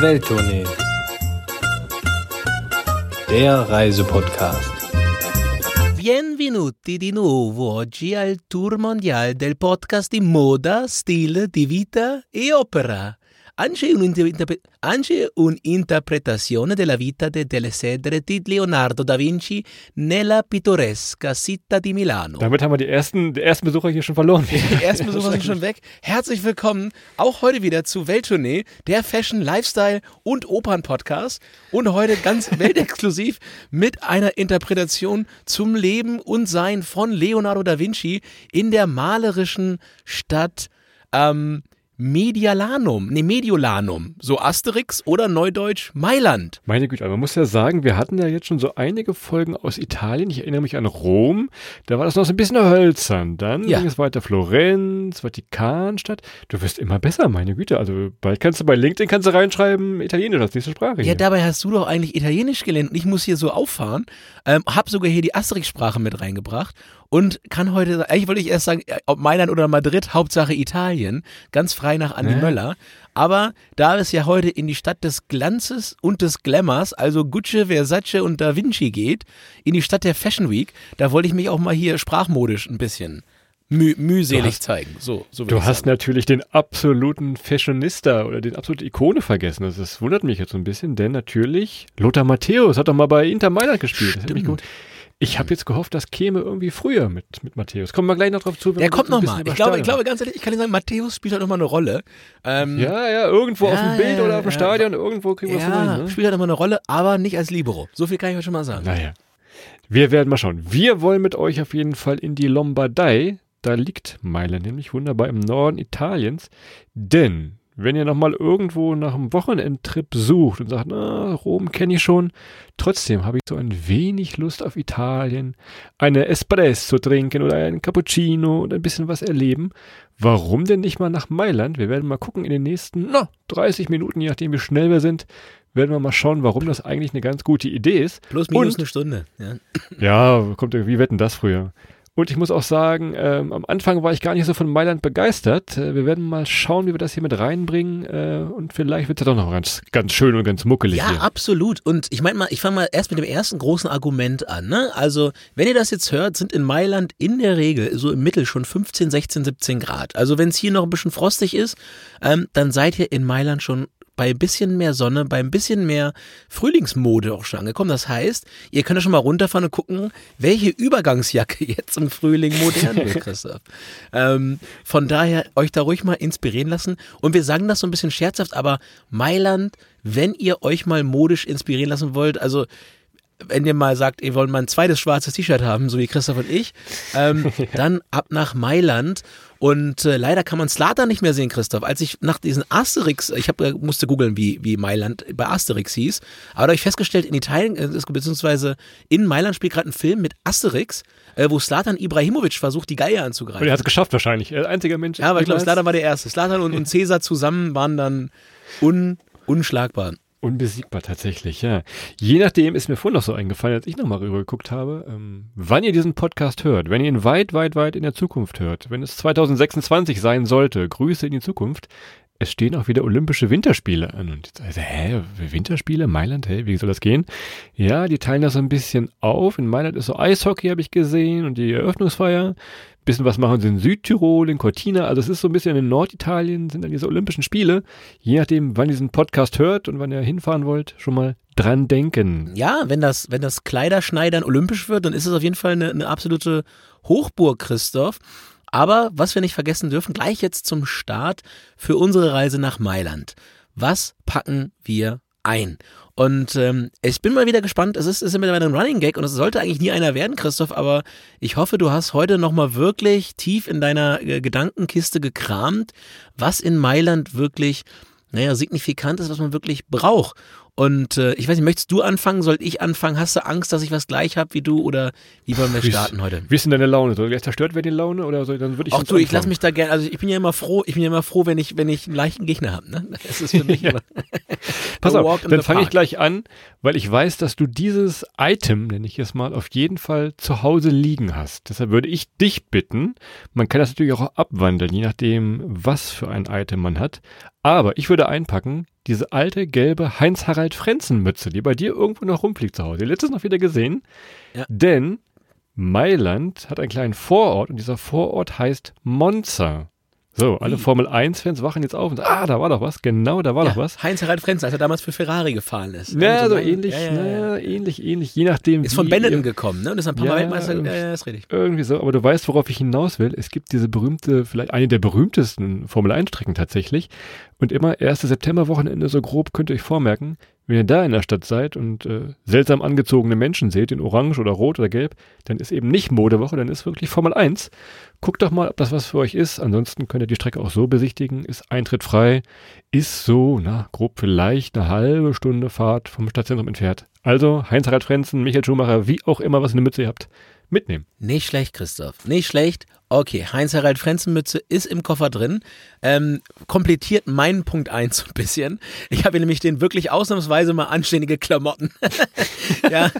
Welttournee. Der Reisepodcast. Benvenuti di nuovo oggi al tour mondiale del podcast di moda, stile di vita e opera. Anche un'interpre- anche un'interpretazione della vita de delle Sedere di Leonardo da Vinci nella pittoresca città di Milano. Damit haben wir die ersten, die ersten Besucher hier schon verloren. Die ersten Besucher sind schon weg. Herzlich willkommen auch heute wieder zu Welttournee, der Fashion, Lifestyle und Opern-Podcast. Und heute ganz weltexklusiv mit einer Interpretation zum Leben und Sein von Leonardo da Vinci in der malerischen Stadt ähm, Medialanum, nee, Mediolanum, so Asterix oder Neudeutsch Mailand. Meine Güte, aber man muss ja sagen, wir hatten ja jetzt schon so einige Folgen aus Italien. Ich erinnere mich an Rom, da war das noch so ein bisschen hölzern. Dann Ja. ging es weiter Florenz, Vatikanstadt. Du wirst immer besser, meine Güte. Also bald kannst du bei LinkedIn kannst du reinschreiben, Italienisch als nächste Sprache. Ja, hier. dabei hast du doch eigentlich Italienisch gelernt und ich muss hier so auffahren. Ähm, hab sogar hier die Asterix-Sprache mit reingebracht und kann heute, eigentlich wollte ich erst sagen, äh, ob Mailand oder Madrid, Hauptsache Italien, ganz frei nach Andi Ja. Möller. Aber da es ja heute in die Stadt des Glanzes und des Glamours, also Gucci, Versace und Da Vinci geht, in die Stadt der Fashion Week, da wollte ich mich auch mal hier sprachmodisch ein bisschen müh mühselig hast- zeigen. So, so Du hast sagen. natürlich den absoluten Fashionista oder den absolute Ikone vergessen. Das, das wundert mich jetzt so ein bisschen, denn natürlich Lothar Matthäus hat doch mal bei Inter Mailand gespielt. Das hat mich Stimmt. Ich habe jetzt gehofft, das käme irgendwie früher mit, mit Matthäus. Kommen wir gleich noch drauf zu. Der kommt nochmal. Ich glaube, ich glaube ganz ehrlich, ich kann dir sagen, Matthäus spielt halt nochmal eine Rolle. Ähm, Ja, ja, irgendwo auf Ja, dem Bild ja, oder auf dem ja. Stadion, irgendwo kriegen wir das Ja, rein. Ne? spielt halt immer eine Rolle, aber nicht als Libero. So viel kann ich euch schon mal sagen. Naja, wir werden mal schauen. Wir wollen mit euch auf jeden Fall in die Lombardei. Da liegt Mailand nämlich wunderbar im Norden Italiens. Denn wenn ihr nochmal irgendwo nach einem Wochenendtrip sucht und sagt, na, Rom kenne ich schon, trotzdem habe ich so ein wenig Lust auf Italien, eine Espresso trinken oder einen Cappuccino und ein bisschen was erleben. Warum denn nicht mal nach Mailand? Wir werden mal gucken in den nächsten na, 30 Minuten, je nachdem wie schnell wir sind, werden wir mal schauen, warum das eigentlich eine ganz gute Idee ist. Plus minus Und- eine Stunde. Ja. Ja, kommt irgendwie, wie wetten das früher? Und ich muss auch sagen, ähm, am Anfang war ich gar nicht so von Mailand begeistert. Äh, wir werden mal schauen, wie wir das hier mit reinbringen. Äh, und vielleicht wird es ja doch noch ganz, ganz schön und ganz muckelig Ja, hier. absolut. Und ich meine mal, ich fange mal erst mit dem ersten großen Argument an. Ne? Also, wenn ihr das jetzt hört, sind in Mailand in der Regel so im Mittel schon 15, 16, 17 Grad. Also, wenn es hier noch ein bisschen frostig ist, ähm, dann seid ihr in Mailand schon bei ein bisschen mehr Sonne, bei ein bisschen mehr Frühlingsmode auch schon angekommen. Das heißt, ihr könnt ja schon mal runterfahren und gucken, welche Übergangsjacke jetzt im Frühling modern wird, Christoph. Ähm, von daher euch da ruhig mal inspirieren lassen. Und wir sagen das so ein bisschen scherzhaft, aber Mailand, wenn ihr euch mal modisch inspirieren lassen wollt, also wenn ihr mal sagt, ihr wollt mal ein zweites schwarzes T-Shirt haben, so wie Christoph und ich, ähm, dann ab nach Mailand. Und äh, leider kann man Slatan nicht mehr sehen, Christoph. Als ich nach diesen Asterix, ich hab, äh, musste googeln, wie, wie Mailand bei Asterix hieß, aber da habe ich festgestellt, in Italien, äh, beziehungsweise in Mailand spielt gerade ein Film mit Asterix, äh, wo Slatan Ibrahimovic versucht, die Geier anzugreifen. Und er hat es geschafft wahrscheinlich. Er ist einziger Mensch. Ja, aber ich glaube, Slatan war der Erste. Slatan und, und Cäsar zusammen waren dann un, unschlagbar. Unbesiegbar tatsächlich, ja. Je nachdem ist mir vorhin noch so eingefallen, als ich nochmal rübergeguckt habe, ähm, wann ihr diesen Podcast hört, wenn ihr ihn weit, weit, weit in der Zukunft hört, wenn es 2026 sein sollte, Grüße in die Zukunft, es stehen auch wieder Olympische Winterspiele an. Und jetzt, also, hä, Winterspiele? Mailand? Hä, wie soll das gehen? Ja, die teilen das so ein bisschen auf. In Mailand ist so Eishockey, habe ich gesehen, und die Eröffnungsfeier. Bisschen was machen sie in Südtirol, in Cortina. Also es ist so ein bisschen in Norditalien, sind dann diese Olympischen Spiele. Je nachdem, wann ihr diesen Podcast hört und wann ihr hinfahren wollt, schon mal dran denken. Ja, wenn das, wenn das Kleiderschneidern olympisch wird, dann ist es auf jeden Fall eine, eine absolute Hochburg, Christoph. Aber was wir nicht vergessen dürfen, gleich jetzt zum Start für unsere Reise nach Mailand. Was packen wir ein? Und ähm, ich bin mal wieder gespannt. Es ist, ist mittlerweile ein Running Gag und es sollte eigentlich nie einer werden, Christoph. Aber ich hoffe, du hast heute nochmal wirklich tief in deiner äh, Gedankenkiste gekramt, was in Mailand wirklich, naja, signifikant ist, was man wirklich braucht. Und äh, ich weiß nicht, möchtest du anfangen? Soll ich anfangen? Hast du Angst, dass ich was gleich habe wie du? Oder wie wollen wir starten heute? Wie ist denn deine Laune? Soll gleich zerstört werden die Laune? Oder soll, dann würde ich Auch sonst du, ich lasse anfangen. mich da gerne, also ich bin ja immer froh, ich bin ja immer froh, wenn ich, wenn ich einen leichten Gegner habe. Ne? Das ist für mich immer. Pass auf, dann fange ich gleich an, weil ich weiß, dass du dieses Item, nenne ich es mal, auf jeden Fall zu Hause liegen hast. Deshalb würde ich dich bitten, man kann das natürlich auch abwandeln, je nachdem, was für ein Item man hat. Aber ich würde einpacken, diese alte gelbe Heinz-Harald-Frenzen-Mütze, die bei dir irgendwo noch rumfliegt zu Hause. Letztes noch wieder gesehen. Ja. Denn Mailand hat einen kleinen Vorort und dieser Vorort heißt Monza. So, alle Ui. Formel 1-Fans wachen jetzt auf und sagen, ah, da war doch was, genau, da war doch was. Heinz-Harald Frenzen, als er damals für Ferrari gefahren ist. Ja, Also so ähnlich, ja, ja, ja. na, ähnlich, ähnlich, je nachdem. Ist von Benetton ihr- gekommen, ne? Und ist ein paar Ja, Mal Weltmeister. Ja, ja, ist richtig. Irgendwie so, aber du weißt, worauf ich hinaus will. Es gibt diese berühmte, vielleicht eine der berühmtesten Formel-1-Strecken tatsächlich. Und immer 1. Septemberwochenende, so grob könnt ihr euch vormerken, wenn ihr da in der Stadt seid und äh, seltsam angezogene Menschen seht, in Orange oder Rot oder Gelb, dann ist eben nicht Modewoche, dann ist wirklich Formel 1. Guckt doch mal, ob das was für euch ist. Ansonsten könnt ihr die Strecke auch so besichtigen. Ist Eintritt frei. Ist so, na, grob vielleicht eine halbe Stunde Fahrt vom Stadtzentrum entfernt. Also, Heinz-Harald Frenzen, Michael Schumacher, wie auch immer, was in der Mütze ihr habt, mitnehmen. Nicht schlecht, Christoph. Nicht schlecht. Okay, Heinz-Harald Frenzenmütze ist im Koffer drin. Ähm, komplettiert meinen Punkt 1 so ein bisschen. Ich habe nämlich den wirklich ausnahmsweise mal anständige Klamotten. ja,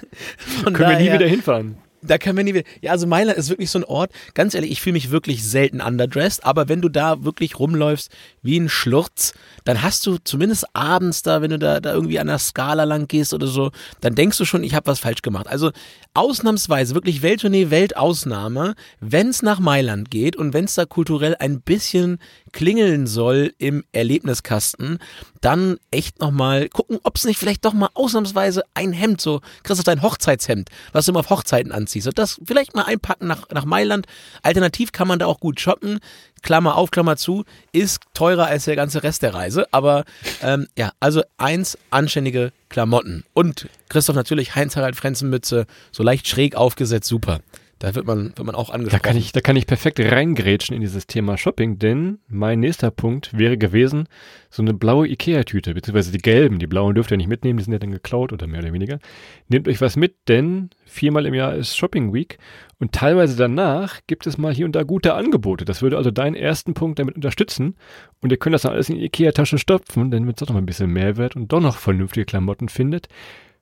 Können wir nie daher- wieder hinfahren. Da können wir nie wieder. Ja, also Mailand ist wirklich so ein Ort. Ganz ehrlich, ich fühle mich wirklich selten underdressed, aber wenn du da wirklich rumläufst wie ein Schlurz, dann hast du zumindest abends da, wenn du da, da irgendwie an der Skala lang gehst oder so, dann denkst du schon, ich habe was falsch gemacht. Also ausnahmsweise, wirklich Welttournee, Weltausnahme, wenn es nach Mailand geht und wenn es da kulturell ein bisschen klingeln soll im Erlebniskasten, dann echt nochmal gucken, ob es nicht vielleicht doch mal ausnahmsweise ein Hemd, so, Christoph, dein Hochzeitshemd, was du immer auf Hochzeiten anziehst, und das vielleicht mal einpacken nach, nach Mailand. Alternativ kann man da auch gut shoppen. Klammer auf, Klammer zu, ist teurer als der ganze Rest der Reise. Aber ähm, ja, also eins, anständige Klamotten. Und Christoph natürlich Heinz-Harald Frenzenmütze, so leicht schräg aufgesetzt, super. Da wird man, wird man auch Da angesprochen. kann ich, da kann ich perfekt reingrätschen in dieses Thema Shopping, denn mein nächster Punkt wäre gewesen, so eine blaue Ikea-Tüte, beziehungsweise die gelben, die blauen dürft ihr nicht mitnehmen, die sind ja dann geklaut oder mehr oder weniger. Nehmt euch was mit, denn viermal im Jahr ist Shopping Week und teilweise danach gibt es mal hier und da gute Angebote. Das würde also deinen ersten Punkt damit unterstützen und ihr könnt das dann alles in die Ikea-Tasche stopfen, dann wird es doch noch mal ein bisschen Mehrwert und doch noch vernünftige Klamotten findet.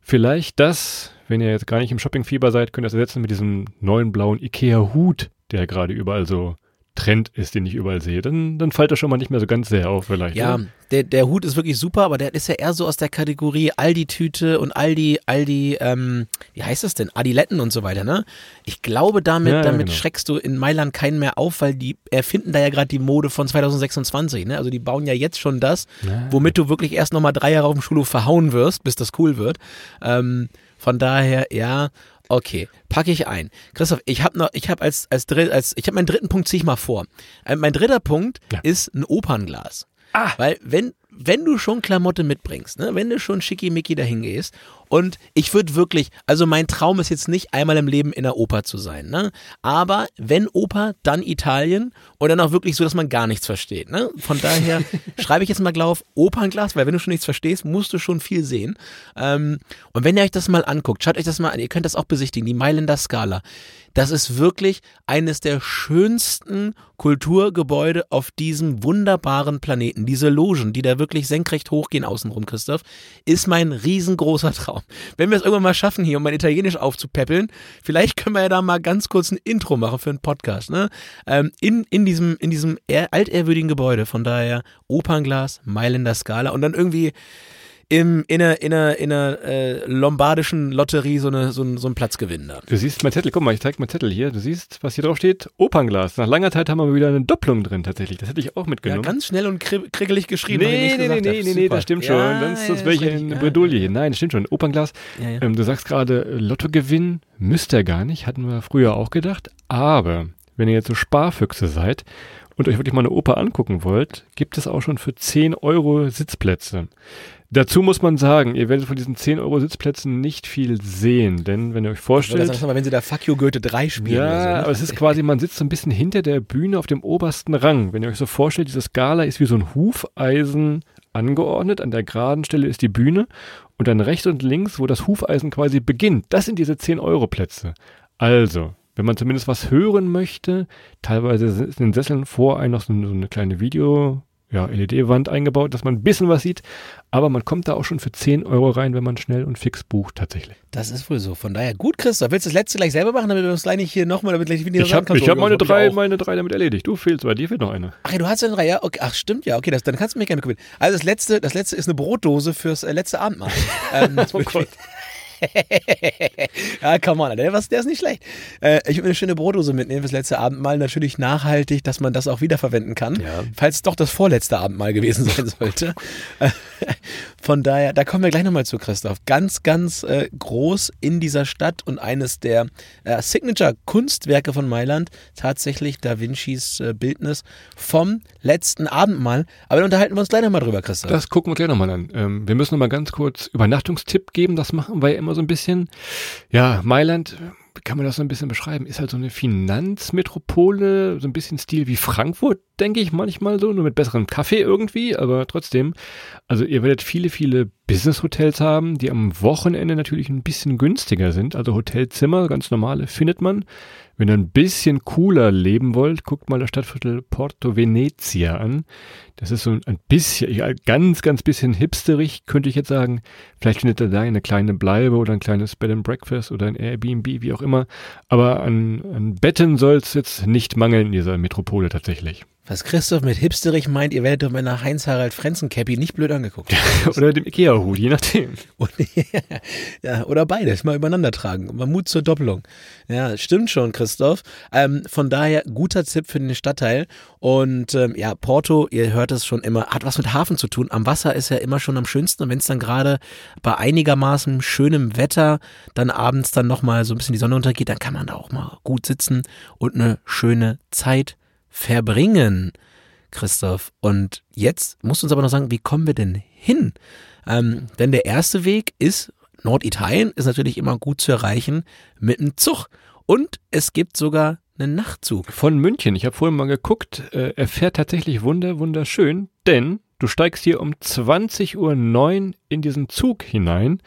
Vielleicht das, wenn ihr jetzt gar nicht im Shoppingfieber seid, könnt ihr das ersetzen mit diesem neuen blauen Ikea-Hut, der gerade überall so Trend ist, den ich überall sehe. Dann, dann fällt das schon mal nicht mehr so ganz sehr auf vielleicht. Ja, oder? der, der Hut ist wirklich super, aber der ist ja eher so aus der Kategorie Aldi-Tüte und Aldi, Aldi, ähm, wie heißt das denn? Adiletten und so weiter, ne? Ich glaube, damit, Ja, damit genau. schreckst du in Mailand keinen mehr auf, weil die erfinden da ja gerade die Mode von 2026, ne? Also die bauen ja jetzt schon das, Ja. womit du wirklich erst nochmal drei Jahre auf dem Schulhof verhauen wirst, bis das cool wird. Ähm, von daher, ja, okay, packe ich ein. Christoph, ich habe noch, ich habe als, als, dritt, als, ich habe meinen dritten Punkt, ziehe ich mal vor. Äh, mein dritter Punkt Ja. ist ein Opernglas. Ah. Weil wenn, wenn du schon Klamotte mitbringst, ne, wenn du schon schickimicki dahin gehst und ich würde wirklich, also mein Traum ist jetzt nicht einmal im Leben in der Oper zu sein, ne, aber wenn Oper, dann Italien und dann auch wirklich so, dass man gar nichts versteht, ne. Von daher schreibe ich jetzt mal drauf Opernglas, weil wenn du schon nichts verstehst, musst du schon viel sehen. Ähm, und wenn ihr euch das mal anguckt, schaut euch das mal an, ihr könnt das auch besichtigen, die Mailänder Skala. Das ist wirklich eines der schönsten Kulturgebäude auf diesem wunderbaren Planeten. Diese Logen, die da wirklich senkrecht hochgehen außenrum, Christoph, ist mein riesengroßer Traum. Wenn wir es irgendwann mal schaffen, hier um mein Italienisch aufzupäppeln, vielleicht können wir ja da mal ganz kurz ein Intro machen für einen Podcast, ne? Ähm, in, in diesem, in diesem ehr- altehrwürdigen Gebäude. Von daher Opernglas, Mailänder Skala und dann irgendwie im, in einer, in einer, in einer äh, lombardischen Lotterie so, eine, so, ein, so einen Platz gewinnen da. Du siehst mein Zettel, guck mal, ich zeig meinen Zettel hier. Du siehst, was hier drauf steht, Opernglas. Nach langer Zeit haben wir wieder eine Doppelung drin tatsächlich. Das hätte ich auch Ja, mitgenommen. ganz schnell und kri kriegelig geschrieben. Nee, nee, nee, nee, nee, nee, das stimmt schon. Sonst, sonst wäre ich in eine Bredouille. hier. Nein, das stimmt schon. Opernglas. Ja, ja. Ähm, du sagst gerade, äh, Lottogewinn müsste er gar nicht. Hatten wir früher auch gedacht. Aber wenn ihr jetzt so Sparfüchse seid und euch wirklich mal eine Oper angucken wollt, gibt es auch schon für 10 Euro Sitzplätze. Dazu muss man sagen, ihr werdet von diesen 10 Euro Sitzplätzen nicht viel sehen, denn wenn ihr euch vorstellt, du mal, wenn sie da Fuck You Goethe 3 spielen. ja, oder so, ne? aber es ist quasi, man sitzt so ein bisschen hinter der Bühne auf dem obersten Rang. Wenn ihr euch so vorstellt, diese Skala ist wie so ein Hufeisen angeordnet. An der geraden Stelle ist die Bühne und dann rechts und links, wo das Hufeisen quasi beginnt, das sind diese 10-Euro-Plätze. Also, wenn man zumindest was hören möchte, teilweise sind in den Sesseln vor einem noch so, so eine kleine Video, ja, LED-Wand eingebaut, dass man ein bisschen was sieht. Aber man kommt da auch schon für 10 Euro rein, wenn man schnell und fix bucht tatsächlich. Das ist wohl so. Von daher gut, Christoph. Willst du das letzte gleich selber machen, damit du das gleich nicht hier nochmal, damit gleich wieder Ich habe hab meine, drei, meine drei damit erledigt. Du fehlst, bei dir fehlt noch eine. Ach ja, du hast ja drei, ja? Okay. Ach, stimmt, ja. Okay, das, dann kannst du mich gerne mitkommen. Also das letzte, das letzte ist eine Brotdose fürs äh, letzte Abendmahl. ähm, Oh Gott. ja, come on, der, was, der ist nicht schlecht. Äh, ich würde eine schöne Brotdose mitnehmen fürs letzte Abendmahl. Natürlich nachhaltig, dass man das auch wiederverwenden kann. Ja. Falls es doch das vorletzte Abendmahl gewesen sein sollte. Von daher, da kommen wir gleich nochmal zu, Christoph. Ganz, ganz äh, groß in dieser Stadt und eines der äh, Signature-Kunstwerke von Mailand, tatsächlich Da Vincis äh, Bildnis vom letzten Abendmahl. Aber dann unterhalten wir uns gleich nochmal drüber, Christoph. Das gucken wir gleich nochmal an. Ähm, wir müssen nochmal ganz kurz Übernachtungstipp geben. Das machen wir ja immer so ein bisschen. Ja, Mailand, kann man das so ein bisschen beschreiben? Ist halt so eine Finanzmetropole, so ein bisschen Stil wie Frankfurt, denke ich manchmal so, nur mit besserem Kaffee irgendwie, aber trotzdem. Also ihr werdet viele, viele Business-Hotels haben, die am Wochenende natürlich ein bisschen günstiger sind. Also Hotelzimmer, ganz normale, findet man. Wenn ihr ein bisschen cooler leben wollt, guckt mal das Stadtviertel Porto Venezia an. Das ist so ein bisschen, ganz, ganz bisschen hipsterig, könnte ich jetzt sagen. Vielleicht findet ihr da eine kleine Bleibe oder ein kleines Bed and Breakfast oder ein Airbnb, wie auch immer. Aber an, an Betten soll es jetzt nicht mangeln in dieser Metropole tatsächlich. Was Christoph mit hipsterig meint, ihr werdet doch mit einer Heinz-Harald-Frenzen-Cappy nicht blöd angeguckt. oder dem Ikea-Hut, je nachdem. Und, ja, oder beides, mal übereinander tragen. Mal Mut zur Doppelung. Ja, stimmt schon, Christoph. Ähm, von daher guter Tipp für den Stadtteil. Und ähm, ja, Porto, ihr hört es schon immer, hat was mit Hafen zu tun. Am Wasser ist ja immer schon am schönsten. Und wenn es dann gerade bei einigermaßen schönem Wetter dann abends dann nochmal so ein bisschen die Sonne untergeht, dann kann man da auch mal gut sitzen und eine schöne Zeit verbringen, Christoph. Und jetzt musst du uns aber noch sagen, wie kommen wir denn hin? Ähm, denn der erste Weg ist, Norditalien ist natürlich immer gut zu erreichen mit dem Zug. Und es gibt sogar einen Nachtzug. Von München, ich habe vorhin mal geguckt, äh, er fährt tatsächlich wunder, wunderschön, denn du steigst hier um 20.09 Uhr in diesen Zug hinein,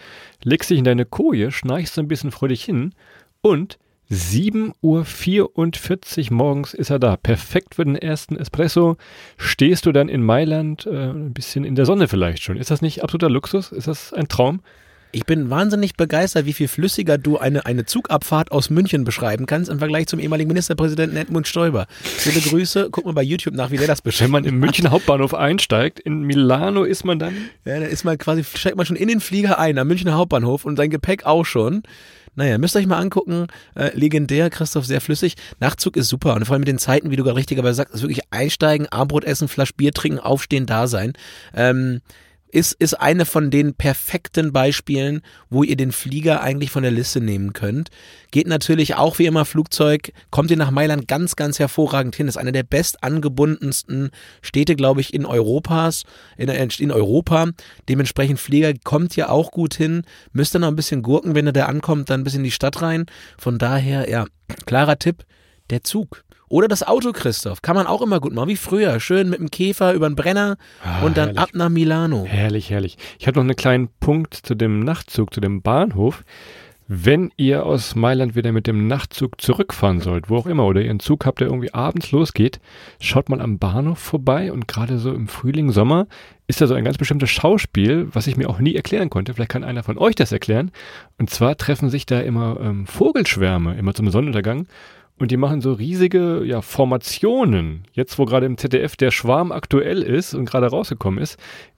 legst dich in deine Koje, schnarchst ein bisschen fröhlich hin und 7.44 Uhr morgens ist er da. Perfekt für den ersten Espresso. Stehst du dann in Mailand, äh, ein bisschen in der Sonne vielleicht schon. Ist das nicht absoluter Luxus? Ist das ein Traum? Ich bin wahnsinnig begeistert, wie viel flüssiger du eine, eine Zugabfahrt aus München beschreiben kannst im Vergleich zum ehemaligen Ministerpräsidenten Edmund Stoiber. Viele Grüße, guck mal bei YouTube nach, wie der das beschreibt. Wenn man im München Hauptbahnhof einsteigt, in Milano ist man dann. Ja, da ist man quasi, steigt man schon in den Flieger ein, am Münchner Hauptbahnhof und sein Gepäck auch schon. Naja, müsst ihr euch mal angucken. Äh, legendär, Christoph, sehr flüssig. Nachtzug ist super. Und vor allem mit den Zeiten, wie du gerade richtigerweise sagst, ist wirklich einsteigen, Armbrot essen, Flasch Bier trinken, aufstehen, da sein. Ähm, ist, ist eine von den perfekten Beispielen, wo ihr den Flieger eigentlich von der Liste nehmen könnt. Geht natürlich auch wie immer Flugzeug, kommt ihr nach Mailand ganz, ganz hervorragend hin. Ist eine der best angebundensten Städte, glaube ich, in Europas, in, in Europa. Dementsprechend Flieger kommt ihr auch gut hin. Müsst ihr noch ein bisschen gurken, wenn ihr da ankommt, dann ein bisschen in die Stadt rein. Von daher, ja, klarer Tipp, der Zug. Oder das Auto, Christoph. Kann man auch immer gut machen, wie früher. Schön mit dem Käfer über den Brenner Ah, und dann herrlich. ab nach Milano. Herrlich, herrlich. Ich habe noch einen kleinen Punkt zu dem Nachtzug, zu dem Bahnhof. Wenn ihr aus Mailand wieder mit dem Nachtzug zurückfahren sollt, wo auch immer, oder ihr einen Zug habt, der irgendwie abends losgeht, schaut mal am Bahnhof vorbei und gerade so im Frühling, Sommer ist da so ein ganz bestimmtes Schauspiel, was ich mir auch nie erklären konnte. Vielleicht kann einer von euch das erklären. Und zwar treffen sich da immer ähm, Vogelschwärme, immer zum Sonnenuntergang. Und die machen so riesige ja, Formationen. Jetzt, wo gerade im ZDF der Schwarm aktuell ist und gerade rausgekommen ist,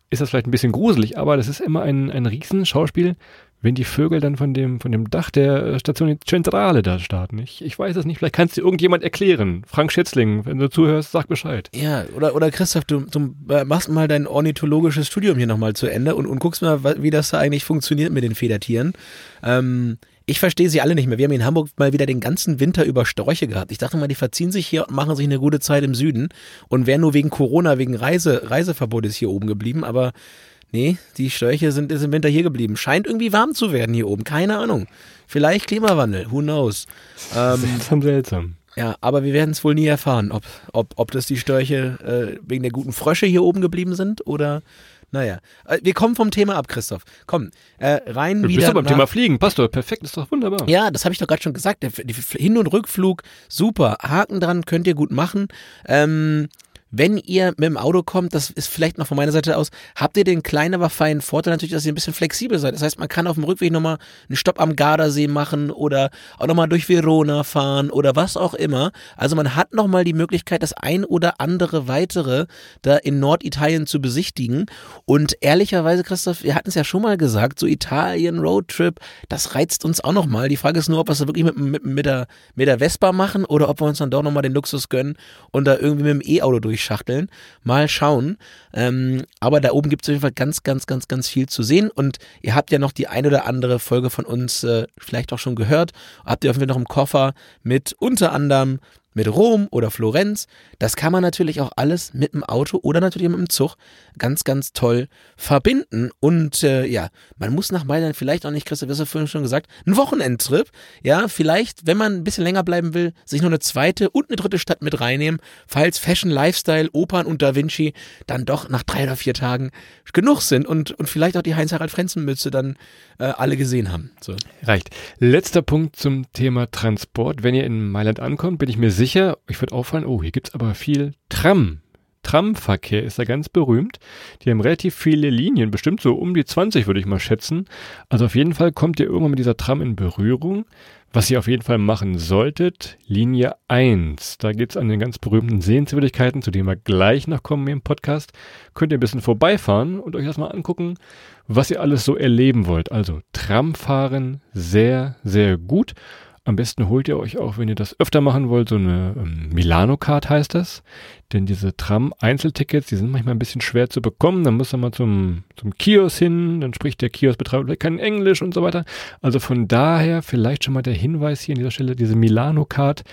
ist das vielleicht ein bisschen gruselig, aber das ist immer ein, ein Riesenschauspiel, wenn die Vögel dann von dem, von dem Dach der äh, Station Zentrale da starten. Ich, ich weiß es nicht, vielleicht kannst du irgendjemand erklären. Frank Schätzling, wenn du zuhörst, sag Bescheid. Ja, oder, oder Christoph, du, du äh, machst mal dein ornithologisches Studium hier nochmal zu Ende und, und guckst mal, wie das da eigentlich funktioniert mit den Federtieren. Ähm, ich verstehe sie alle nicht mehr. Wir haben in Hamburg mal wieder den ganzen Winter über Sträuche gehabt. Ich dachte mal, die verziehen sich hier und machen sich eine gute Zeit im Süden und wären nur wegen Corona, wegen Reise, Reiseverbot ist hier oben geblieben, aber nee, die Störche sind ist im Winter hier geblieben. Scheint irgendwie warm zu werden hier oben, keine Ahnung. Vielleicht Klimawandel, who knows. Ähm, Seltsam, seltsam. ja, aber wir werden es wohl nie erfahren, ob, ob, ob das die Störche äh, wegen der guten Frösche hier oben geblieben sind oder naja. Äh, wir kommen vom Thema ab, Christoph. Komm, äh, rein Du wieder. bist doch beim nach- Thema Fliegen. Passt doch, perfekt, ist doch wunderbar. ja, das habe ich doch gerade schon gesagt. Der Hin- und Rückflug, super. Haken dran, könnt ihr gut machen. Ähm, wenn ihr mit dem Auto kommt, das ist vielleicht noch von meiner Seite aus, habt ihr den kleinen, aber feinen Vorteil natürlich, dass ihr ein bisschen flexibel seid. Das heißt, man kann auf dem Rückweg nochmal einen Stopp am Gardasee machen oder auch nochmal durch Verona fahren oder was auch immer. Also man hat nochmal die Möglichkeit, das ein oder andere weitere da in Norditalien zu besichtigen. Und ehrlicherweise, Christoph, wir hatten es ja schon mal gesagt, so Italien, Roadtrip, das reizt uns auch nochmal. Die Frage ist nur, ob wir es wirklich mit, mit, mit, der, mit der Vespa machen oder ob wir uns dann doch nochmal den Luxus gönnen und da irgendwie mit dem E-Auto durch durchschachteln. Mal schauen. Ähm, aber da oben gibt es auf jeden Fall ganz, ganz, ganz, ganz viel zu sehen. Und ihr habt ja noch die ein oder andere Folge von uns äh, vielleicht auch schon gehört. Habt ihr auf jeden Fall noch im Koffer mit unter anderem mit Rom oder Florenz. Das kann man natürlich auch alles mit dem Auto oder natürlich mit dem Zug ganz, ganz toll verbinden. Und äh, ja, man muss nach Mailand vielleicht auch nicht, Christoph, hast du vorhin schon gesagt, einen Wochenendtrip. Ja, vielleicht, wenn man ein bisschen länger bleiben will, sich noch eine zweite und eine dritte Stadt mit reinnehmen, falls Fashion, Lifestyle, Opern und Da Vinci dann doch nach drei oder vier Tagen genug sind und, und vielleicht auch die Heinz-Harald-Frenzen-Mütze dann äh, alle gesehen haben. So. Reicht. Letzter Punkt zum Thema Transport. Wenn ihr in Mailand ankommt, bin ich mir sicher, euch wird auffallen, oh, hier gibt's aber viel Tram. Tramverkehr ist da ganz berühmt. Die haben relativ viele Linien, bestimmt so um die 20 würde ich mal schätzen. Also auf jeden Fall kommt ihr irgendwann mit dieser Tram in Berührung. Was ihr auf jeden Fall machen solltet, Linie 1. Da geht's an den ganz berühmten Sehenswürdigkeiten, zu denen wir gleich noch kommen im Podcast. Könnt ihr ein bisschen vorbeifahren und euch erstmal angucken, was ihr alles so erleben wollt. Also Tramfahren sehr, sehr gut. Am besten holt ihr euch auch, wenn ihr das öfter machen wollt, so eine ähm, Milano-Card heißt das. Denn diese Tram-Einzeltickets, die sind manchmal ein bisschen schwer zu bekommen. Dann muss man mal zum, zum Kiosk hin, dann spricht der Kioskbetreiber kein Englisch und so weiter. Also von daher vielleicht schon mal der Hinweis hier an dieser Stelle, diese Milano-Card.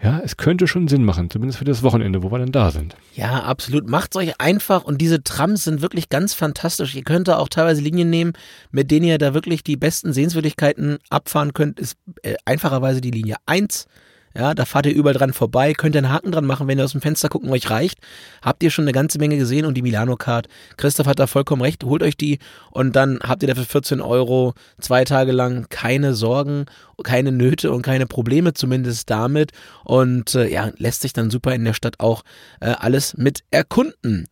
Ja, es könnte schon Sinn machen, zumindest für das Wochenende, wo wir dann da sind. Ja, absolut. Macht's euch einfach und diese Trams sind wirklich ganz fantastisch. Ihr könnt da auch teilweise Linien nehmen, mit denen ihr da wirklich die besten Sehenswürdigkeiten abfahren könnt. Ist äh, einfacherweise die Linie 1 ja, da fahrt ihr überall dran vorbei, könnt ihr einen Haken dran machen, wenn ihr aus dem Fenster gucken euch reicht. Habt ihr schon eine ganze Menge gesehen und die Milano-Card. Christoph hat da vollkommen recht, holt euch die und dann habt ihr dafür 14 Euro zwei Tage lang keine Sorgen, keine Nöte und keine Probleme zumindest damit und äh, ja, lässt sich dann super in der Stadt auch äh, alles mit erkunden.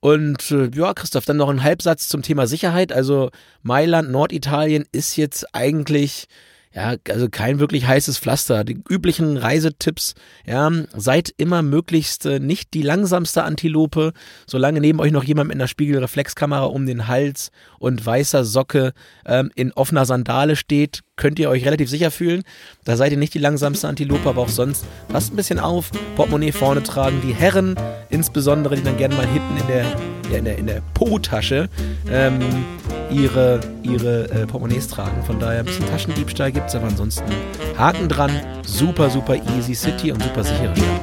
Und äh, ja, Christoph, dann noch ein Halbsatz zum Thema Sicherheit. Also Mailand, Norditalien ist jetzt eigentlich ja, also kein wirklich heißes Pflaster. Die üblichen Reisetipps, ja, seid immer möglichst äh, nicht die langsamste Antilope, solange neben euch noch jemand mit einer Spiegelreflexkamera um den Hals und weißer Socke ähm, in offener Sandale steht, könnt ihr euch relativ sicher fühlen. Da seid ihr nicht die langsamste Antilope, aber auch sonst passt ein bisschen auf. Portemonnaie vorne tragen. Die Herren, insbesondere, die dann gerne mal hinten in der, ja, in der, in der Po-Tasche ähm, ihre, ihre äh, Portemonnaies tragen. Von daher ein bisschen Taschendiebstahl gibt es, aber ansonsten Haken dran. Super, super easy City und super sichere Stadt.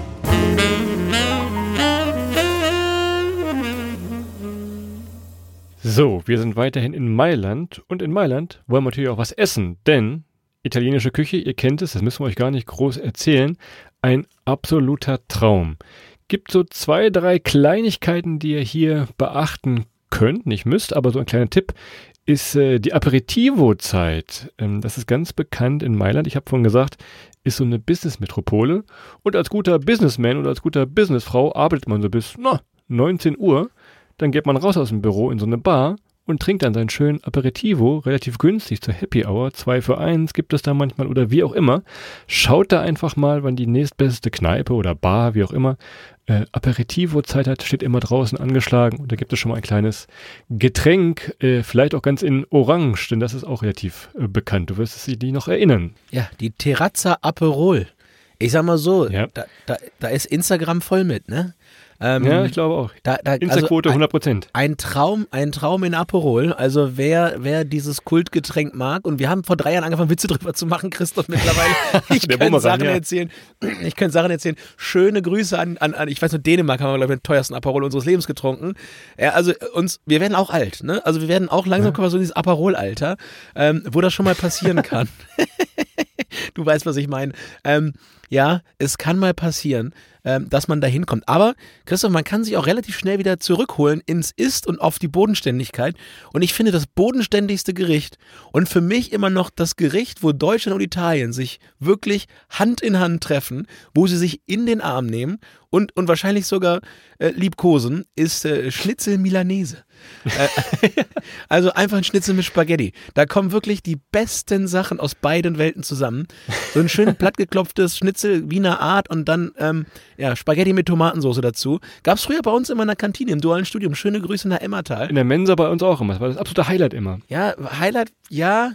So, wir sind weiterhin in Mailand und in Mailand wollen wir natürlich auch was essen, denn italienische Küche, ihr kennt es, das müssen wir euch gar nicht groß erzählen, ein absoluter Traum. Gibt so zwei, drei Kleinigkeiten, die ihr hier beachten könnt, nicht müsst, aber so ein kleiner Tipp ist äh, die Aperitivo-Zeit. Ähm, das ist ganz bekannt in Mailand. Ich habe vorhin gesagt, ist so eine Business-Metropole. Und als guter Businessman oder als guter Businessfrau arbeitet man so bis na, 19 Uhr. Dann geht man raus aus dem Büro in so eine Bar und trinkt dann seinen schönen Aperitivo, relativ günstig zur Happy Hour. Zwei für eins gibt es da manchmal oder wie auch immer. Schaut da einfach mal, wann die nächstbeste Kneipe oder Bar, wie auch immer, äh, Aperitivo-Zeit hat, steht immer draußen angeschlagen und da gibt es schon mal ein kleines Getränk, äh, vielleicht auch ganz in Orange, denn das ist auch relativ äh, bekannt. Du wirst es dich noch erinnern. Ja, die Terrazza Aperol. Ich sag mal so, ja. da, da, da ist Instagram voll mit, ne? Ähm, ja, ich glaube auch. Da, da, Instaquote also 100 Prozent. Ein, ein, Traum, ein Traum in Aperol. Also wer, wer dieses Kultgetränk mag und wir haben vor drei Jahren angefangen Witze drüber zu machen, Christoph mittlerweile. Ich könnte Sachen ja. erzählen. Ich könnte Sachen erzählen. Schöne Grüße an, an, an ich weiß nur Dänemark haben wir glaube ich den teuersten Aperol unseres Lebens getrunken. Ja, also uns, wir werden auch alt, ne? Also wir werden auch langsam ja. kommen wir so in dieses Aperol-Alter, ähm, wo das schon mal passieren kann. du weißt, was ich meine. Ähm, ja, es kann mal passieren, ähm, dass man da hinkommt. Aber, Christoph, man kann sich auch relativ schnell wieder zurückholen ins Ist und auf die Bodenständigkeit. Und ich finde das bodenständigste Gericht und für mich immer noch das Gericht, wo Deutschland und Italien sich wirklich Hand in Hand treffen, wo sie sich in den Arm nehmen und, und wahrscheinlich sogar äh, liebkosen, ist äh, Schnitzel Milanese. Äh, also einfach ein Schnitzel mit Spaghetti. Da kommen wirklich die besten Sachen aus beiden Welten zusammen. So ein schön plattgeklopftes Schnitzel Wiener Art und dann ähm, ja, Spaghetti mit Tomatensauce dazu. Gab es früher bei uns immer in der Kantine im dualen Studium. Schöne Grüße nach Emmertal. In der Mensa bei uns auch immer. Das war das absolute Highlight immer. Ja, Highlight, ja.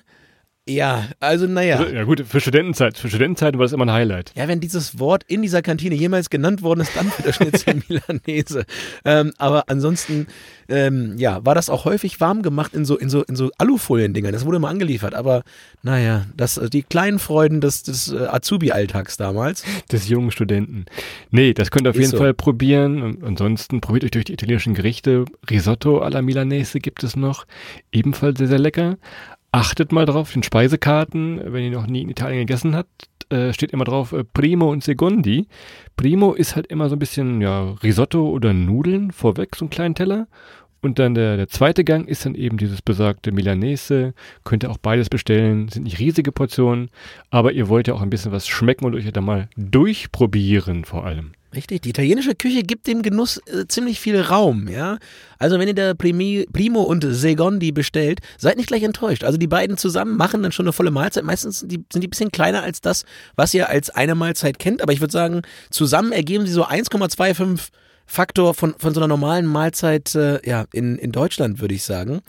Ja, also naja. Also, ja gut, für Studentenzeit, für Studentenzeiten war das immer ein Highlight. Ja, wenn dieses Wort in dieser Kantine jemals genannt worden ist, dann für das Schnitzel Milanese. Ähm, aber ansonsten, ähm, ja, war das auch häufig warm gemacht in so, in so, in so Alufolien-Dingern. Das wurde immer angeliefert. Aber naja, das, die kleinen Freuden des, des äh, Azubi-Alltags damals. Des jungen Studenten. Nee, das könnt ihr auf Ist jeden so. Fall probieren. Und ansonsten probiert euch durch die italienischen Gerichte. Risotto alla Milanese gibt es noch. Ebenfalls sehr, sehr lecker. Achtet mal drauf, den Speisekarten, wenn ihr noch nie in Italien gegessen habt, äh, steht immer drauf äh, Primo und Secondi. Primo ist halt immer so ein bisschen ja, Risotto oder Nudeln vorweg, so einen kleinen Teller. Und dann der, der zweite Gang ist dann eben dieses besagte Milanese. Könnt ihr auch beides bestellen. Sind nicht riesige Portionen, aber ihr wollt ja auch ein bisschen was schmecken und euch ja da mal durchprobieren vor allem. Richtig, die italienische Küche gibt dem Genuss äh, ziemlich viel Raum, ja. Also wenn ihr da Primi, Primo und Segondi bestellt, seid nicht gleich enttäuscht. Also die beiden zusammen machen dann schon eine volle Mahlzeit. Meistens sind die, sind die ein bisschen kleiner als das, was ihr als eine Mahlzeit kennt. Aber ich würde sagen, zusammen ergeben sie so 1,25 Faktor von, von so einer normalen Mahlzeit äh, ja, in, in Deutschland, würde ich sagen.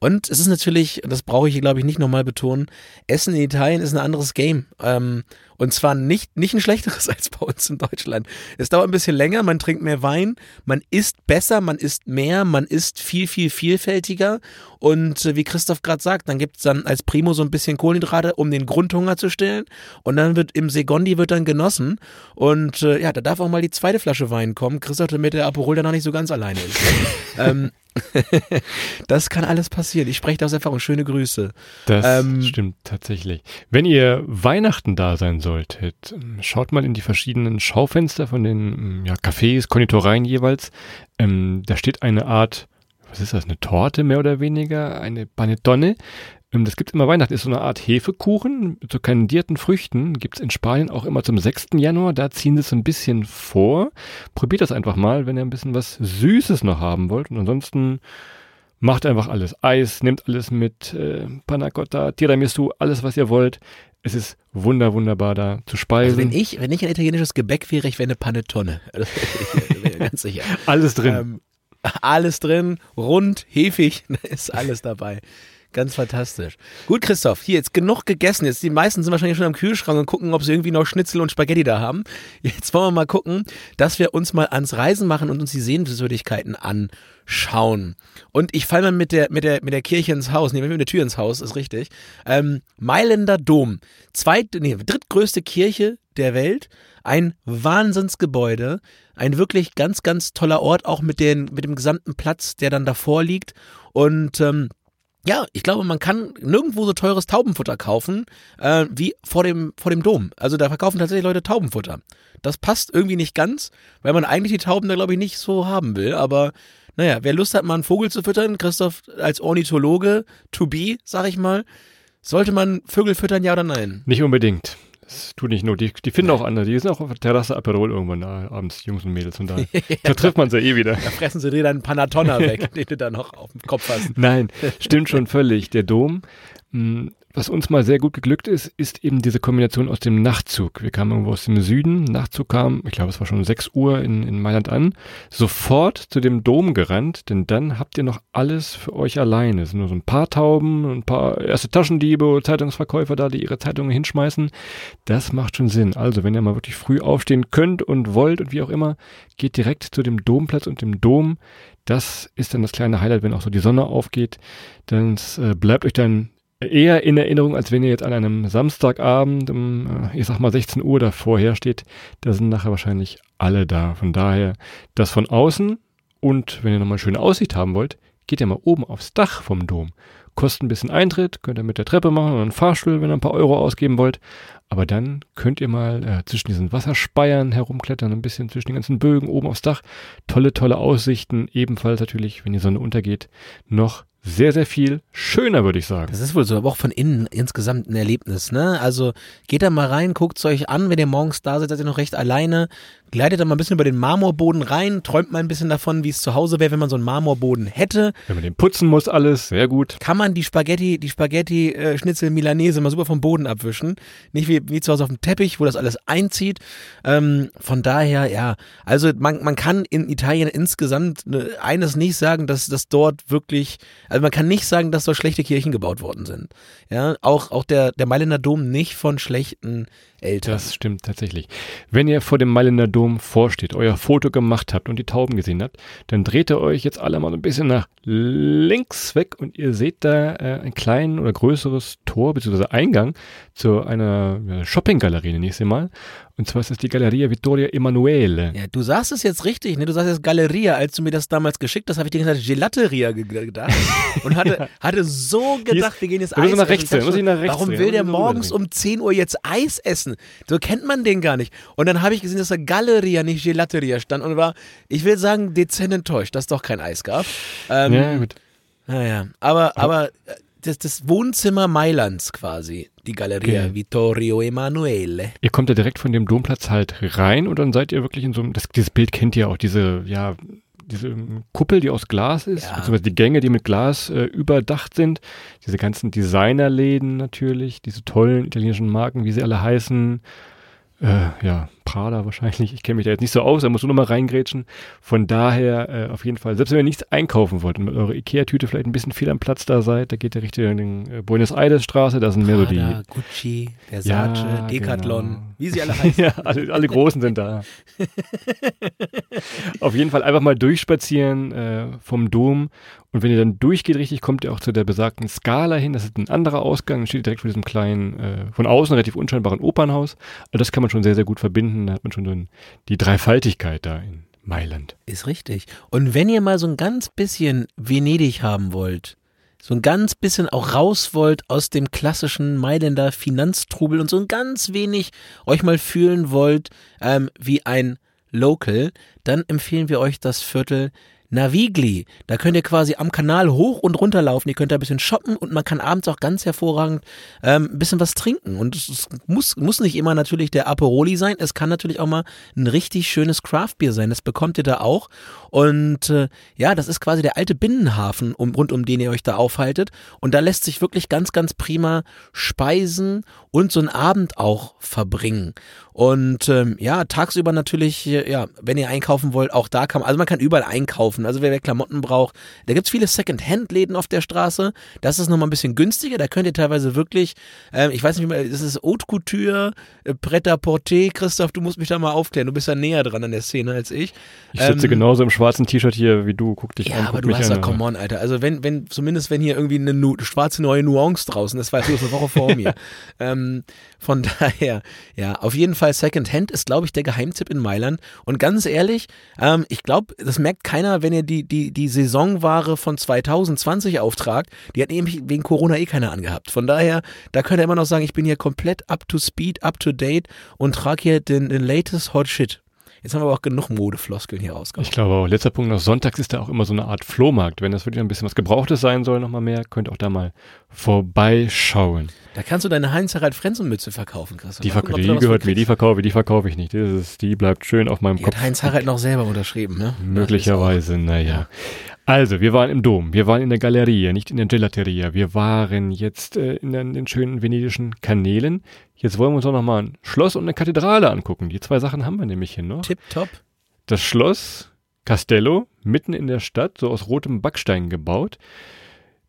Und es ist natürlich, das brauche ich hier, glaube ich, nicht nochmal betonen, Essen in Italien ist ein anderes Game. Ähm, und zwar nicht, nicht ein schlechteres als bei uns in Deutschland. Es dauert ein bisschen länger, man trinkt mehr Wein, man isst besser, man isst mehr, man isst viel, viel vielfältiger. Und äh, wie Christoph gerade sagt, dann gibt es dann als Primo so ein bisschen Kohlenhydrate, um den Grundhunger zu stillen. Und dann wird im Segondi wird dann genossen. Und äh, ja, da darf auch mal die zweite Flasche Wein kommen. Christoph, damit der Aperol dann noch nicht so ganz alleine ist. ähm, das kann alles passieren. Ich spreche da aus Erfahrung. Schöne Grüße. Das Ähm, stimmt tatsächlich. Wenn ihr Weihnachten da sein solltet, schaut mal in die verschiedenen Schaufenster von den ja, Cafés, Konditoreien jeweils. Ähm, da steht eine Art, was ist das, eine Torte mehr oder weniger, eine Panettone. Ähm, das gibt immer Weihnachten, ist so eine Art Hefekuchen mit so kandierten Früchten. Gibt's in Spanien auch immer zum 6. Januar. Da ziehen sie es so ein bisschen vor. Probiert das einfach mal, wenn ihr ein bisschen was Süßes noch haben wollt. Und ansonsten Macht einfach alles. Eis, nehmt alles mit, äh, Panna Cotta, Tiramisu, alles was ihr wollt. Es ist wunder, wunderbar da zu speisen. Also wenn ich, wenn ich ein italienisches Gebäck wäre, ich wäre eine Panettone. Bin mir ganz sicher. alles drin. Ähm, alles drin, rund, hefig, ist alles dabei. Ganz fantastisch. Gut, Christoph, hier jetzt genug gegessen. Jetzt die meisten sind wahrscheinlich schon am Kühlschrank und gucken, ob sie irgendwie noch Schnitzel und Spaghetti da haben. Jetzt wollen wir mal gucken, dass wir uns mal ans Reisen machen und uns die Sehenswürdigkeiten anschauen. Und ich falle mal mit der, mit der, mit der Kirche ins Haus, nee, mit der Tür ins Haus, ist richtig. Ähm, Mailänder Dom. Zweit, nee, drittgrößte Kirche der Welt. Ein Wahnsinnsgebäude. Ein wirklich ganz, ganz toller Ort, auch mit, den, mit dem gesamten Platz, der dann davor liegt. Und ähm, ja, ich glaube, man kann nirgendwo so teures Taubenfutter kaufen äh, wie vor dem, vor dem Dom. Also da verkaufen tatsächlich Leute Taubenfutter. Das passt irgendwie nicht ganz, weil man eigentlich die Tauben da, glaube ich, nicht so haben will. Aber naja, wer Lust hat, mal einen Vogel zu füttern, Christoph als Ornithologe, to be, sag ich mal, sollte man Vögel füttern, ja oder nein? Nicht unbedingt. Das tut nicht nur. Die, die finden auch andere. Die sind auch auf der Terrasse Aperol irgendwann äh, abends, Jungs und Mädels. Und da, da trifft man sie eh wieder. Da fressen sie dir dann einen Panatonna weg, den du dann noch auf dem Kopf hast. Nein, stimmt schon völlig. Der Dom, mh, was uns mal sehr gut geglückt ist, ist eben diese Kombination aus dem Nachtzug. Wir kamen irgendwo aus dem Süden, Nachtzug kam, ich glaube es war schon 6 Uhr in, in Mailand an, sofort zu dem Dom gerannt, denn dann habt ihr noch alles für euch alleine. Es sind nur so ein paar Tauben, ein paar erste Taschendiebe, Zeitungsverkäufer da, die ihre Zeitungen hinschmeißen. Das macht schon Sinn. Also wenn ihr mal wirklich früh aufstehen könnt und wollt und wie auch immer, geht direkt zu dem Domplatz und dem Dom. Das ist dann das kleine Highlight, wenn auch so die Sonne aufgeht. Dann äh, bleibt euch dann eher in Erinnerung, als wenn ihr jetzt an einem Samstagabend um, äh, ich sag mal 16 Uhr davor her steht. Da sind nachher wahrscheinlich alle da. Von daher das von außen und wenn ihr nochmal eine schöne Aussicht haben wollt, geht ihr mal oben aufs Dach vom Dom. Kostet ein bisschen Eintritt, könnt ihr mit der Treppe machen oder einen Fahrstuhl, wenn ihr ein paar Euro ausgeben wollt. Aber dann könnt ihr mal äh, zwischen diesen Wasserspeiern herumklettern, ein bisschen zwischen den ganzen Bögen oben aufs Dach. Tolle, tolle Aussichten. Ebenfalls natürlich, wenn die Sonne untergeht, noch sehr, sehr viel schöner, würde ich sagen. Das ist wohl so, aber auch von innen insgesamt ein Erlebnis, ne? Also geht da mal rein, guckt es euch an, wenn ihr morgens da seid, seid ihr noch recht alleine. Gleitet da mal ein bisschen über den Marmorboden rein, träumt mal ein bisschen davon, wie es zu Hause wäre, wenn man so einen Marmorboden hätte. Wenn man den putzen muss, alles, sehr gut. Kann man die Spaghetti, die Spaghetti äh, Schnitzel Milanese mal super vom Boden abwischen. Nicht wie, wie zu Hause auf dem Teppich, wo das alles einzieht. Ähm, von daher, ja, also man, man kann in Italien insgesamt ne, eines nicht sagen, dass das dort wirklich, also man kann nicht sagen, dass dort schlechte Kirchen gebaut worden sind. Ja, auch, auch der, der Mailänder Dom nicht von schlechten Eltern. Das stimmt tatsächlich. Wenn ihr vor dem Mailänder Dom vorsteht, euer Foto gemacht habt und die Tauben gesehen habt, dann dreht ihr euch jetzt alle mal ein bisschen nach links weg und ihr seht da äh, ein kleinen oder größeres Tor bzw. Eingang zu einer Shoppinggalerie, sie mal. Und zwar ist das die Galleria Vittoria Emanuele. Ja, du sagst es jetzt richtig, ne? Du sagst jetzt Galeria. Als du mir das damals geschickt hast, habe ich dir gesagt Gelateria gedacht. Und hatte, hatte so gedacht, wir gehen jetzt Eis nach rechts, essen. muss ich nach rechts Warum will der morgens um 10 Uhr jetzt Eis essen? So kennt man den gar nicht. Und dann habe ich gesehen, dass da Galeria, nicht Gelateria stand und war, ich will sagen, dezent enttäuscht, dass es doch kein Eis gab. Ähm, Ja, gut. Naja, aber, aber äh, das, das Wohnzimmer Mailands quasi, die Galeria Okay. Vittorio Emanuele. Ihr kommt ja direkt von dem Domplatz halt rein und dann seid ihr wirklich in so einem, das, dieses Bild kennt ihr auch, diese, ja, diese ähm, Kuppel, die aus Glas ist, Ja. beziehungsweise die Gänge, die mit Glas äh, überdacht sind, diese ganzen Designerläden natürlich, diese tollen italienischen Marken, wie sie alle heißen, äh, ja, Prada wahrscheinlich, ich kenne mich da jetzt nicht so aus, da musst du nochmal reingrätschen. Von daher äh, auf jeden Fall, selbst wenn ihr nichts einkaufen wollt und mit eurer Ikea-Tüte vielleicht ein bisschen viel am Platz da seid, da geht ihr richtig in den äh, Buenos Aires Straße, da sind mehr so die, Gucci, Versace, Ja, Decathlon, genau. wie sie alle heißen. ja, alle, alle Großen sind da. Auf jeden Fall einfach mal durchspazieren äh, vom Dom. Und wenn ihr dann durchgeht richtig, kommt ihr auch zu der besagten Skala hin. Das ist ein anderer Ausgang. Steht direkt vor diesem kleinen, äh, von außen relativ unscheinbaren Opernhaus. Also das kann man schon sehr, sehr gut verbinden. Da hat man schon dann die Dreifaltigkeit da in Mailand. Ist richtig. Und wenn ihr mal so ein ganz bisschen Venedig haben wollt, so ein ganz bisschen auch raus wollt aus dem klassischen Mailänder Finanztrubel und so ein ganz wenig euch mal fühlen wollt ähm, wie ein Local, dann empfehlen wir euch das Viertel Navigli. Da könnt ihr quasi am Kanal hoch und runter laufen. Ihr könnt da ein bisschen shoppen und man kann abends auch ganz hervorragend ähm, ein bisschen was trinken. Und es muss, muss nicht immer natürlich der Aperoli sein. Es kann natürlich auch mal ein richtig schönes Craftbier sein. Das bekommt ihr da auch. Und äh, ja, das ist quasi der alte Binnenhafen, um, rund um den ihr euch da aufhaltet. Und da lässt sich wirklich ganz, ganz prima speisen und so einen Abend auch verbringen. Und ähm, ja, tagsüber natürlich, äh, ja, wenn ihr einkaufen wollt, auch da kann man, also man kann überall einkaufen. Also wer, wer Klamotten braucht, da gibt's viele Second-Hand-Läden auf der Straße. Das ist nochmal ein bisschen günstiger. Da könnt ihr teilweise wirklich, ähm, ich weiß nicht mehr, das ist Haute Couture, äh, Pret-à-Porter. Christoph, du musst mich da mal aufklären. Du bist ja näher dran an der Szene als ich. Ich sitze Ähm, genauso im schwarzen T-Shirt hier wie du. Guck dich Ja, an. aber guck du hast ja, come on, Alter. Also wenn, wenn, zumindest wenn hier irgendwie eine nu schwarze neue Nuance draußen, das war jetzt eine Woche vor mir. ähm, von daher, ja, auf jeden Fall Second Hand ist, glaube ich, der Geheimtipp in Mailand. Und ganz ehrlich, ähm, ich glaube, das merkt keiner, wenn ihr die, die, die Saisonware von 2020 auftragt. Die hat nämlich wegen Corona eh keiner angehabt. Von daher, da könnt ihr immer noch sagen, ich bin hier komplett up to speed, up to date und trage hier den, den latest hot shit. Jetzt haben wir aber auch genug Modefloskeln hier rausgehauen. Ich glaube auch, letzter Punkt noch, sonntags ist da auch immer so eine Art Flohmarkt. Wenn das wirklich ein bisschen was Gebrauchtes sein soll, nochmal mehr, könnt auch da mal vorbeischauen. Da kannst du deine Heinz-Harald-Frenzen-Mütze verkaufen, Christoph. Die, gucken, die gehört mir, die verkaufe ich, die verkaufe ich nicht. Ist, die bleibt schön auf meinem Die Kopf. hat Heinz-Harald noch selber unterschrieben, ne? Möglicherweise, naja. Also, wir waren im Dom, wir waren in der Galeria, nicht in der Gelateria. Wir waren jetzt äh, in, den, in den schönen venedischen Kanälen. Jetzt wollen wir uns auch noch mal ein Schloss und eine Kathedrale angucken. Die zwei Sachen haben wir nämlich hier noch. Tipptopp. Das Schloss Castello, mitten in der Stadt, so aus rotem Backstein gebaut.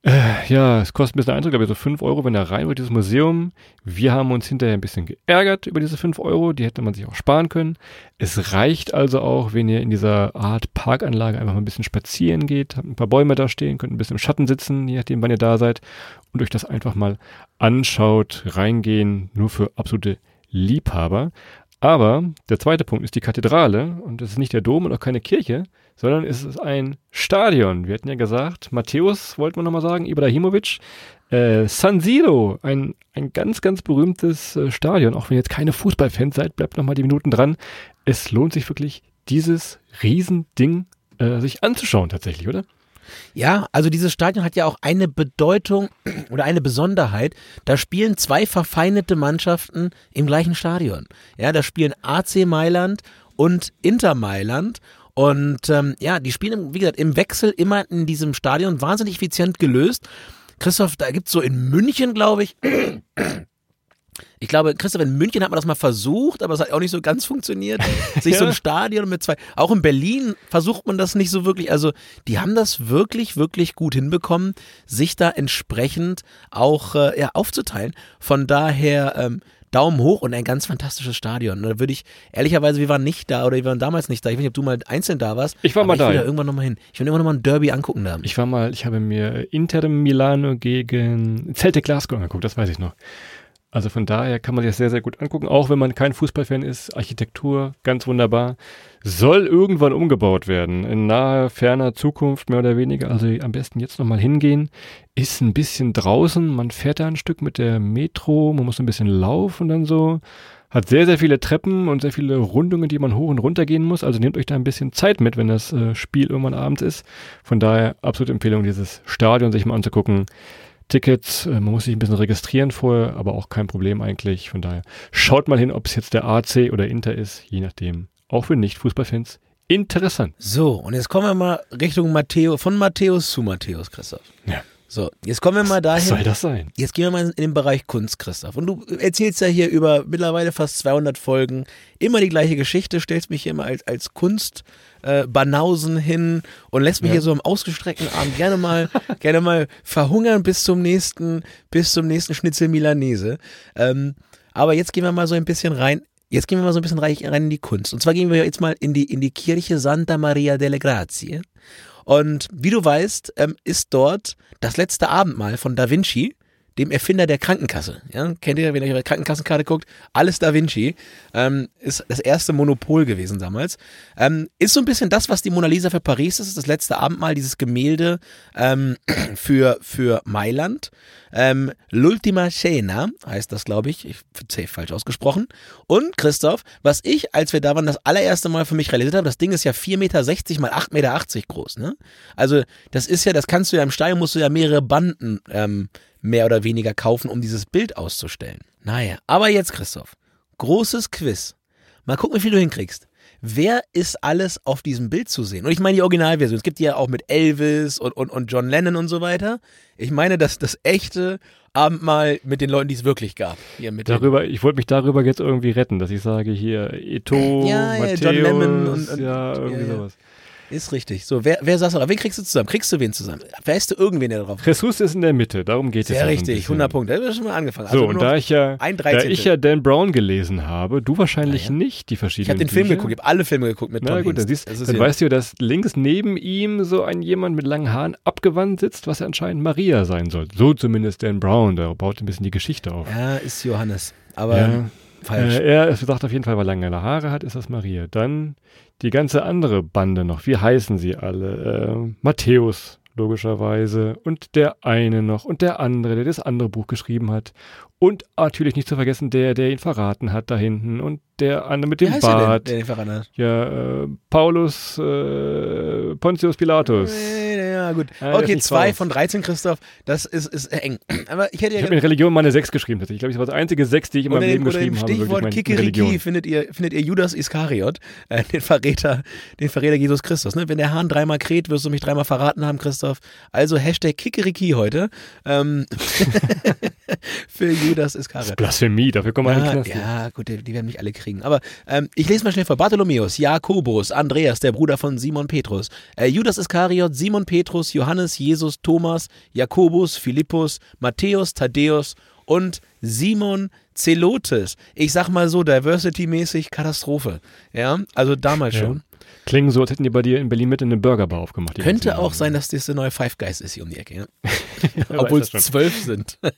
Äh, ja, es kostet ein bisschen Eintritt, glaube ich, so 5 Euro, wenn da rein wird, dieses Museum. Wir haben uns hinterher ein bisschen geärgert über diese 5 Euro, die hätte man sich auch sparen können. Es reicht also auch, wenn ihr in dieser Art Parkanlage einfach mal ein bisschen spazieren geht, habt ein paar Bäume da stehen, könnt ein bisschen im Schatten sitzen, je nachdem, wann ihr da seid, und euch das einfach mal anschaut, reingehen, nur für absolute Liebhaber. Aber der zweite Punkt ist die Kathedrale und das ist nicht der Dom und auch keine Kirche, sondern es ist ein Stadion. Wir hatten ja gesagt, Matthäus, wollten wir nochmal sagen, Ibrahimovic, äh, San Siro, ein, ein ganz, ganz berühmtes äh, Stadion. Auch wenn ihr jetzt keine Fußballfans seid, bleibt nochmal die Minuten dran. Es lohnt sich wirklich, dieses Riesending äh, sich anzuschauen tatsächlich, oder? Ja, also dieses Stadion hat ja auch eine Bedeutung oder eine Besonderheit. Da spielen zwei verfeindete Mannschaften im gleichen Stadion. Ja, da spielen AC Mailand und Inter Mailand. Und ähm, ja, die spielen, wie gesagt, im Wechsel immer in diesem Stadion wahnsinnig effizient gelöst. Christoph, da gibt's so in München, glaube ich, ich glaube, Christoph, in München hat man das mal versucht, aber es hat auch nicht so ganz funktioniert. Sich so ein Stadion mit zwei. Auch in Berlin versucht man das nicht so wirklich. Also, die haben das wirklich, wirklich gut hinbekommen, sich da entsprechend auch äh, ja, aufzuteilen. Von daher, ähm, Daumen hoch und ein ganz fantastisches Stadion. Da würde ich, ehrlicherweise, wir waren nicht da oder wir waren damals nicht da. Ich weiß nicht, ob du mal einzeln da warst. Ich war mal ich da. will ja. da irgendwann nochmal hin. Ich will irgendwann nochmal ein Derby angucken da. Ich war mal, ich habe mir Inter Milano gegen Celtic Glasgow angeguckt, das weiß ich noch. Also von daher kann man sich das sehr, sehr gut angucken, auch wenn man kein Fußballfan ist. Architektur, ganz wunderbar. Soll irgendwann umgebaut werden, in naher, ferner Zukunft, mehr oder weniger. Also am besten jetzt nochmal hingehen. Ist ein bisschen draußen, man fährt da ein Stück mit der Metro, man muss ein bisschen laufen dann so. Hat sehr, sehr viele Treppen und sehr viele Rundungen, die man hoch und runter gehen muss. Also nehmt euch da ein bisschen Zeit mit, wenn das äh, Spiel irgendwann abends ist. Von daher absolute Empfehlung, dieses Stadion sich mal anzugucken. Tickets, äh, man muss sich ein bisschen registrieren vorher, aber auch kein Problem eigentlich. Von daher schaut mal hin, ob es jetzt der AC oder Inter ist, je nachdem. Auch für Nicht-Fußballfans interessant. So, und jetzt kommen wir mal Richtung Matteo, von Matthäus zu Matthäus, Christoph. Ja. So, jetzt kommen wir mal Was soll dahin. das sein? Jetzt gehen wir mal in den Bereich Kunst, Christoph. Und du erzählst ja hier über mittlerweile fast 200 Folgen immer die gleiche Geschichte, stellst mich hier immer als, als Kunst äh, Banausen hin und lässt mich Ja. hier so im ausgestreckten Arm gerne mal, gerne mal verhungern bis zum nächsten, bis zum nächsten Schnitzel Milanese. Ähm, aber jetzt gehen wir mal so ein bisschen rein. Jetzt gehen wir mal so ein bisschen rein, rein in die Kunst. Und zwar gehen wir jetzt mal in die, in die Kirche Santa Maria delle Grazie. Und wie du weißt, ähm, ist dort das letzte Abendmahl von Da Vinci, dem Erfinder der Krankenkasse. Ja, kennt ihr, wenn ihr eure Krankenkassenkarte guckt? Alles Da Vinci. Ähm, ist das erste Monopol gewesen damals. Ähm, ist so ein bisschen das, was die Mona Lisa für Paris ist, das letzte Abendmahl, dieses Gemälde ähm, für, für Mailand. Ähm, L'ultima Cena heißt das, glaube ich. Ich safe falsch ausgesprochen. Und Christoph, was ich, als wir da waren, das allererste Mal für mich realisiert habe, das Ding ist ja 4,60 Meter mal 8,80 Meter groß. Ne? Also das ist ja, das kannst du ja im Stadion, musst du ja mehrere Banden ähm, mehr oder weniger kaufen, um dieses Bild auszustellen. Naja, aber jetzt Christoph, großes Quiz. Mal gucken, wie viel du hinkriegst. Wer ist alles auf diesem Bild zu sehen? Und ich meine die Originalversion. Es gibt die ja auch mit Elvis und, und, und John Lennon und so weiter. Ich meine das, das echte Abendmahl mit den Leuten, die es wirklich gab. Hier mit Darüber, ich wollte mich darüber jetzt irgendwie retten, dass ich sage hier Eto, Ja, ja, Matthäus, John Lemon und- und- ja, irgendwie ja, ja. Ist richtig. So, wer, wer saß da? Wen kriegst du zusammen? Kriegst du wen zusammen? Weißt du irgendwen, der drauf Jesus ist in der Mitte, darum geht es ja Sehr so richtig, bisschen. 100 Punkte. Da haben wir schon mal angefangen. So, Also und nur da ich ja, da ich ja Dan Brown gelesen habe, du wahrscheinlich Ja, ja. nicht die ich verschiedenen habe den Film Bücher. geguckt, ich habe alle Filme geguckt mit Tom Na gut, dann, siehst, ist dann ja- weißt du, dass links neben ihm so ein jemand mit langen Haaren abgewandt sitzt, was ja anscheinend Maria sein soll. So zumindest Dan Brown, der baut ein bisschen die Geschichte auf. Ja, ist Johannes. Aber falsch. Äh, er sagt auf jeden Fall, weil er lange Haare hat, ist das Maria. Dann die ganze andere Bande noch. Wie heißen sie alle? Äh, Matthäus, logischerweise. Und der eine noch. Und der andere, der das andere Buch geschrieben hat. Und natürlich nicht zu vergessen, der, der ihn verraten hat da hinten. Und der andere mit Wie dem der denn, Bart. der den verraten hat? Ja, äh, Paulus äh, Pontius Pilatus. Äh, Ja, gut. Ja, okay, zwei von 13, Christoph. Das ist, ist eng. Aber ich hätte Ich ja habe in Religion mal eine 6 geschrieben. Ich glaube, das war das einzige 6, die ich in meinem Leben geschrieben habe. Stichwort Kikeriki Religion. findet ihr, findet ihr Judas Iskariot, äh, den Verräter, den Verräter Jesus Christus. Ne? Wenn der Hahn dreimal kräht, wirst du mich dreimal verraten haben, Christoph. Also Hashtag Kikeriki heute ähm, für Judas Iskariot. Blasphemie, dafür kommen wir Ja, Knast. ja, gut, die, die werden mich alle kriegen. Aber ähm, ich lese mal schnell vor. Bartholomäus, Jakobus, Andreas, der Bruder von Simon Petrus, äh, Judas Iskariot, Simon Petrus, Johannes, Jesus, Thomas, Jakobus, Philippus, Matthäus, Thaddäus und Simon Zelotes. Ich sag mal so, Diversity-mäßig Katastrophe. Ja, also damals Ja. schon. Klingen so, als hätten die bei dir in Berlin mit in eine Burgerbar aufgemacht. Könnte auch sein, dass das der neue Five Guys ist hier um die Ecke. Ja? Obwohl es zwölf sind.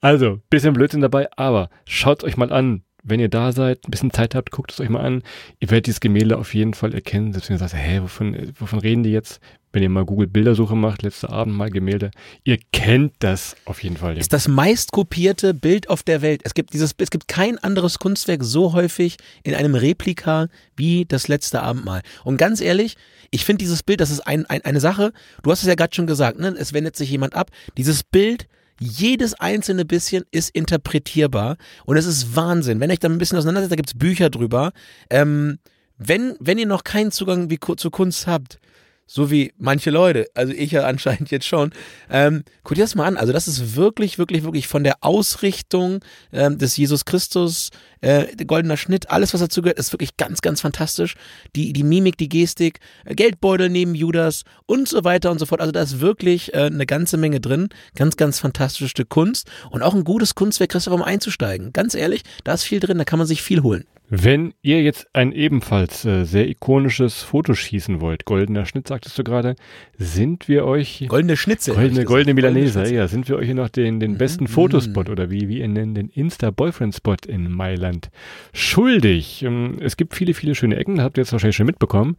Also, bisschen Blödsinn dabei, aber schaut euch mal an, wenn ihr da seid, ein bisschen Zeit habt, guckt es euch mal an. Ihr werdet dieses Gemälde auf jeden Fall erkennen, selbst wenn ihr sagt, hä, wovon, wovon reden die jetzt? Wenn ihr mal Google Bildersuche macht, letzte Abend mal Gemälde, ihr kennt das auf jeden Fall. Ist das meistkopierte Bild auf der Welt. Es gibt dieses, es gibt kein anderes Kunstwerk so häufig in einem Replika wie das letzte Abendmahl. Und ganz ehrlich, ich finde dieses Bild, das ist ein, ein, eine Sache, du hast es ja gerade schon gesagt, ne? es wendet sich jemand ab. Dieses Bild jedes einzelne bisschen ist interpretierbar und es ist Wahnsinn. Wenn ihr euch da ein bisschen auseinandersetzt, da gibt es Bücher drüber. Ähm, wenn, wenn ihr noch keinen Zugang wie, zur Kunst habt, so wie manche Leute, also ich ja anscheinend jetzt schon. Ähm, guck dir das mal an. Also das ist wirklich, wirklich, wirklich von der Ausrichtung ähm, des Jesus Christus, äh, der goldener Schnitt, alles was dazu gehört, ist wirklich ganz, ganz fantastisch. Die, die Mimik, die Gestik, äh, Geldbeutel neben Judas und so weiter und so fort. Also da ist wirklich äh, eine ganze Menge drin. Ganz, ganz fantastisches Stück Kunst und auch ein gutes Kunstwerk, Christoph, um einzusteigen. Ganz ehrlich, da ist viel drin, da kann man sich viel holen. Wenn ihr jetzt ein ebenfalls äh, sehr ikonisches Foto schießen wollt, goldener Schnitt sagtest du gerade, sind wir euch goldene Schnitzel, goldene, goldene Milanese, ja, sind wir euch hier noch den, den besten mhm. Fotospot oder wie wir ihn nennen, den Insta-Boyfriend-Spot in Mailand schuldig. Ähm, es gibt viele, viele schöne Ecken, habt ihr jetzt wahrscheinlich schon mitbekommen.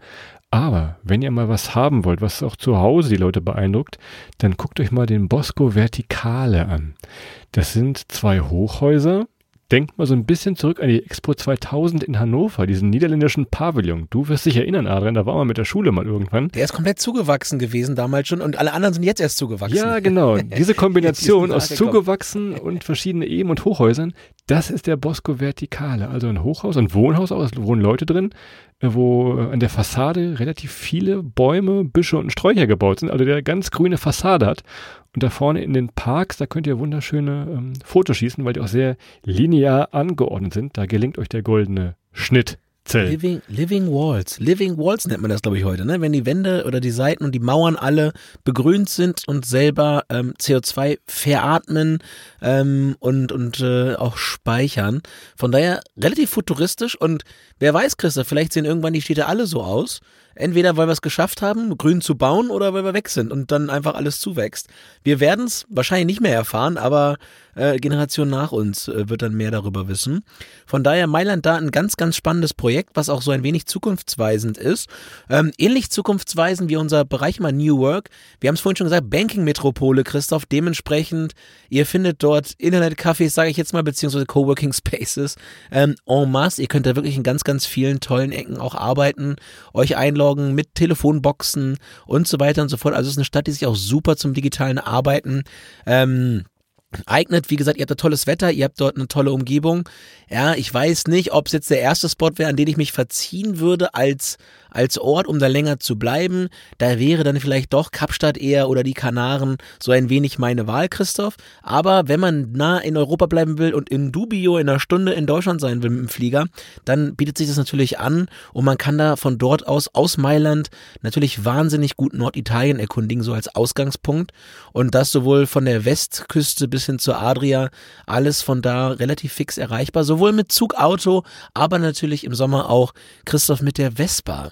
Aber wenn ihr mal was haben wollt, was auch zu Hause die Leute beeindruckt, dann guckt euch mal den Bosco Vertikale an. Das sind zwei Hochhäuser, denkt mal so ein bisschen zurück an die Expo 2000 in Hannover, diesen niederländischen Pavillon. Du wirst dich erinnern, Adrian, da waren wir mit der Schule mal irgendwann. Der ist komplett zugewachsen gewesen damals schon und alle anderen sind jetzt erst zugewachsen. Ja, genau. Diese Kombination aus zugewachsen und verschiedene Eben- und Hochhäusern, das ist der Bosco Vertikale. Also ein Hochhaus, ein Wohnhaus, auch, es wohnen Leute drin, äh, wo an der Fassade relativ viele Bäume, Büsche und Sträucher gebaut sind, also der ganz grüne Fassade hat. Und da vorne in den Parks, da könnt ihr wunderschöne ähm, Fotos schießen, weil die auch sehr linear angeordnet sind. Da gelingt euch der goldene Schnitt. Zell. Living, Living Walls. Living Walls nennt man das, glaube ich, heute, ne? Wenn die Wände oder die Seiten und die Mauern alle begrünt sind und selber ähm, CO2 veratmen ähm, und, und äh, auch speichern. Von daher relativ futuristisch und wer weiß, Christoph, vielleicht sehen irgendwann die Städte alle so aus. Entweder weil wir es geschafft haben, grün zu bauen oder weil wir weg sind und dann einfach alles zuwächst. Wir werden es wahrscheinlich nicht mehr erfahren, aber äh, Generation nach uns äh, wird dann mehr darüber wissen. Von daher Mailand da ein ganz, ganz spannendes Projekt, was auch so ein wenig zukunftsweisend ist. Ähm, ähnlich zukunftsweisend wie unser Bereich mal New Work. Wir haben es vorhin schon gesagt, Banking-Metropole, Christoph. Dementsprechend, ihr findet dort Internetcafés, sage ich jetzt mal, beziehungsweise Coworking Spaces ähm, en masse. Ihr könnt da wirklich in ganz, ganz vielen tollen Ecken auch arbeiten, euch einloggen mit Telefonboxen und so weiter und so fort. Also es ist eine Stadt, die sich auch super zum digitalen Arbeiten ähm, eignet. Wie gesagt, ihr habt da tolles Wetter, ihr habt dort eine tolle Umgebung. Ja, ich weiß nicht, ob es jetzt der erste Spot wäre, an den ich mich verziehen würde als als Ort, um da länger zu bleiben. Da wäre dann vielleicht doch Kapstadt eher oder die Kanaren so ein wenig meine Wahl, Christoph. Aber wenn man nah in Europa bleiben will und in Dubio in einer Stunde in Deutschland sein will mit dem Flieger, dann bietet sich das natürlich an und man kann da von dort aus, aus Mailand, natürlich wahnsinnig gut Norditalien erkundigen, so als Ausgangspunkt. Und das sowohl von der Westküste bis hin zur Adria, alles von da relativ fix erreichbar, sowohl mit Zug, Auto, aber natürlich im Sommer auch Christoph mit der Vespa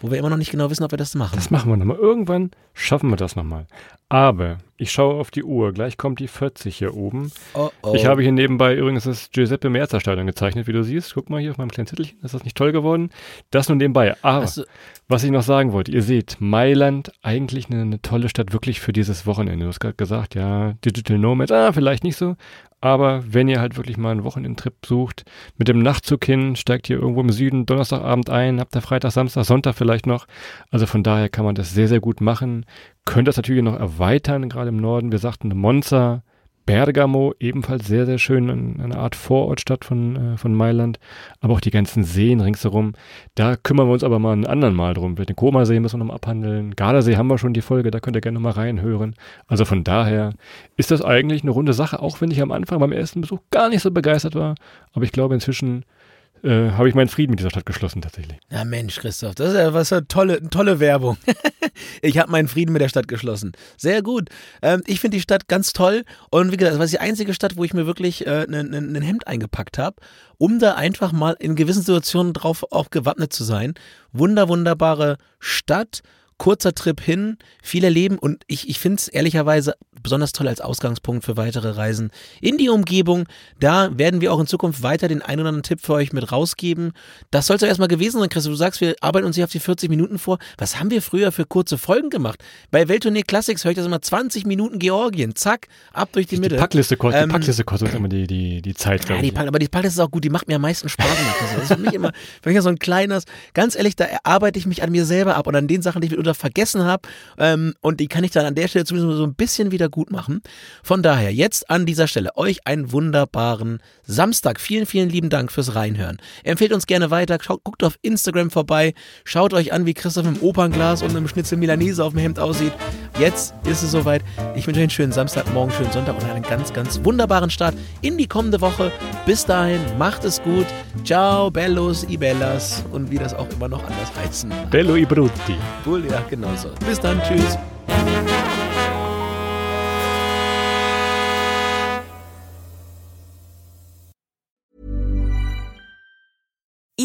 wo wir immer noch nicht genau wissen, ob wir das machen. Das machen wir nochmal. Irgendwann schaffen wir das nochmal. Aber ich schaue auf die Uhr. Gleich kommt die 40 hier oben. Oh, oh. Ich habe hier nebenbei übrigens das Giuseppe Merzer Stadion gezeichnet, wie du siehst. Guck mal hier auf meinem kleinen Zettelchen. Ist das nicht toll geworden? Das nun nebenbei. Aber du, was ich noch sagen wollte. Ihr seht, Mailand eigentlich eine, eine tolle Stadt wirklich für dieses Wochenende. Du hast gerade gesagt, ja, Digital Nomads, ah, vielleicht nicht so. Aber wenn ihr halt wirklich mal einen Wochenendtrip sucht, mit dem Nachtzug hin, steigt ihr irgendwo im Süden Donnerstagabend ein, habt ihr Freitag, Samstag, Sonntag vielleicht noch. Also von daher kann man das sehr, sehr gut machen. Könnt das natürlich noch erweitern, gerade im Norden. Wir sagten Monza, Bergamo, ebenfalls sehr, sehr schön, eine Art Vorortstadt von, äh, von Mailand, aber auch die ganzen Seen ringsherum. Da kümmern wir uns aber mal einen anderen Mal drum. Den Koma-See müssen wir noch mal abhandeln. Gardasee haben wir schon die Folge, da könnt ihr gerne noch mal reinhören. Also von daher ist das eigentlich eine runde Sache, auch wenn ich am Anfang beim ersten Besuch gar nicht so begeistert war. Aber ich glaube, inzwischen äh, habe ich meinen Frieden mit dieser Stadt geschlossen tatsächlich. Ja Mensch, Christoph, das ist ja was für tolle, tolle Werbung. ich habe meinen Frieden mit der Stadt geschlossen. Sehr gut. Ähm, ich finde die Stadt ganz toll und wie gesagt, das war die einzige Stadt, wo ich mir wirklich ein äh, ne, ne Hemd eingepackt habe, um da einfach mal in gewissen Situationen drauf auch gewappnet zu sein. Wunder, wunderbare Stadt kurzer Trip hin, viel erleben und ich, ich finde es ehrlicherweise besonders toll als Ausgangspunkt für weitere Reisen in die Umgebung. Da werden wir auch in Zukunft weiter den einen oder anderen Tipp für euch mit rausgeben. Das soll es erstmal gewesen sein, Chris. Du sagst, wir arbeiten uns hier auf die 40 Minuten vor. Was haben wir früher für kurze Folgen gemacht? Bei Welttournee Classics höre ich das immer 20 Minuten Georgien. Zack, ab durch die, Die Mitte. Packliste kostet, Ähm, die Packliste kostet immer die, die, die Zeit, Ja, die ich. Pack, aber die Packliste ist auch gut, die macht mir am meisten Spaß. Das ist für mich immer, für mich ja so ein kleines, ganz ehrlich, da erarbeite ich mich an mir selber ab und an den Sachen, die ich mitunter vergessen habe. Ähm, und die kann ich dann an der Stelle zumindest so ein bisschen wieder gut machen. Von daher, jetzt an dieser Stelle euch einen wunderbaren Samstag. Vielen, vielen lieben Dank fürs Reinhören. Empfehlt uns gerne weiter, schaut, guckt auf Instagram vorbei, schaut euch an, wie Christoph im Opernglas und einem Schnitzel Milanese auf dem Hemd aussieht. Jetzt ist es soweit. Ich wünsche euch einen schönen Samstag, morgen schönen Sonntag und einen ganz, ganz wunderbaren Start in die kommende Woche. Bis dahin, macht es gut. Ciao, Bellos, Ibellas und wie das auch immer noch anders heißen. Bello i Brutti. Cool, ja, genau so. Bis dann, tschüss.